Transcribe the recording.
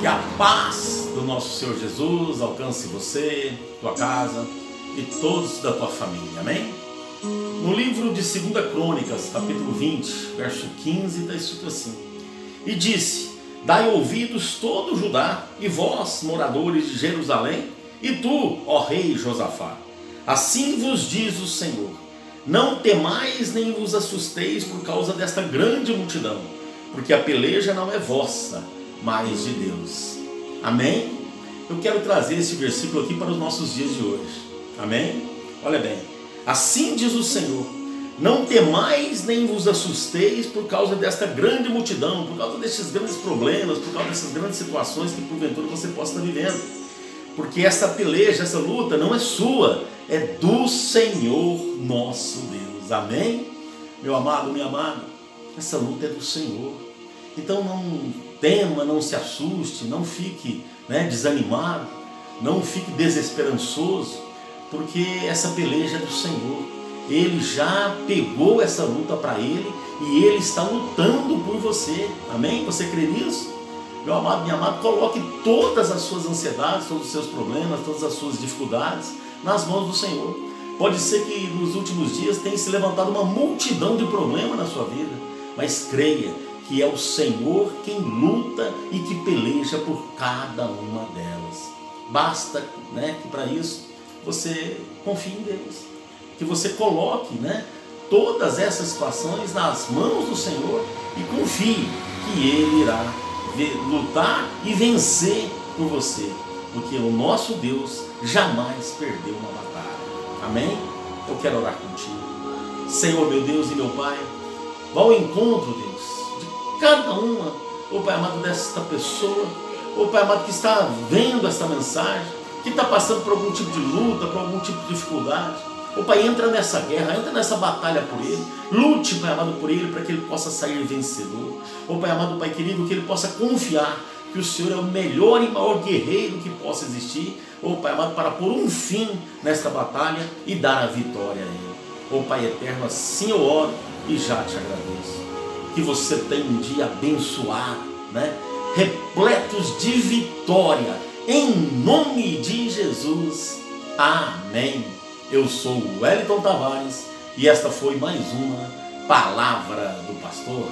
Que a paz do nosso Senhor Jesus alcance você, tua casa e todos da tua família. Amém? No livro de 2 Crônicas, capítulo 20, verso 15, está escrito assim: E disse: Dai ouvidos todo Judá, e vós, moradores de Jerusalém, e tu, ó rei Josafá. Assim vos diz o Senhor: Não temais nem vos assusteis por causa desta grande multidão, porque a peleja não é vossa, mas de Deus. Amém? Eu quero trazer esse versículo aqui para os nossos dias de hoje. Amém? Olha bem. Assim diz o Senhor: Não temais nem vos assusteis por causa desta grande multidão, por causa desses grandes problemas, por causa dessas grandes situações que porventura você possa estar vivendo. Porque essa peleja, essa luta não é sua, é do Senhor nosso Deus. Amém? Meu amado, minha amada, essa luta é do Senhor. Então não tema, não se assuste, não fique né, desanimado, não fique desesperançoso porque essa peleja é do Senhor. Ele já pegou essa luta para ele e ele está lutando por você. Amém? Você crê nisso? Meu amado, minha amada, coloque todas as suas ansiedades, todos os seus problemas, todas as suas dificuldades nas mãos do Senhor. Pode ser que nos últimos dias tenha se levantado uma multidão de problemas na sua vida, mas creia que é o Senhor quem luta e que peleja por cada uma delas. Basta né, que para isso você confie em Deus. Que você coloque né, todas essas situações nas mãos do Senhor e confie que Ele irá lutar e vencer por você. Porque o nosso Deus jamais perdeu uma batalha. Amém? Eu quero orar contigo. Senhor, meu Deus e meu Pai, vá ao encontro, Deus, de cada uma, ô Pai amado, desta pessoa, ô Pai amado, que está vendo esta mensagem que está passando por algum tipo de luta, por algum tipo de dificuldade. O Pai entra nessa guerra, entra nessa batalha por ele, lute, Pai amado, por ele, para que ele possa sair vencedor. O Pai amado, Pai querido, que ele possa confiar que o Senhor é o melhor e maior guerreiro que possa existir, ô Pai amado, para pôr um fim nesta batalha e dar a vitória a ele. Ô Pai eterno, assim eu oro e já te agradeço. Que você tenha um dia abençoado, né? repletos de vitória em nome de Jesus. Amém. Eu sou o Wellington Tavares e esta foi mais uma palavra do pastor.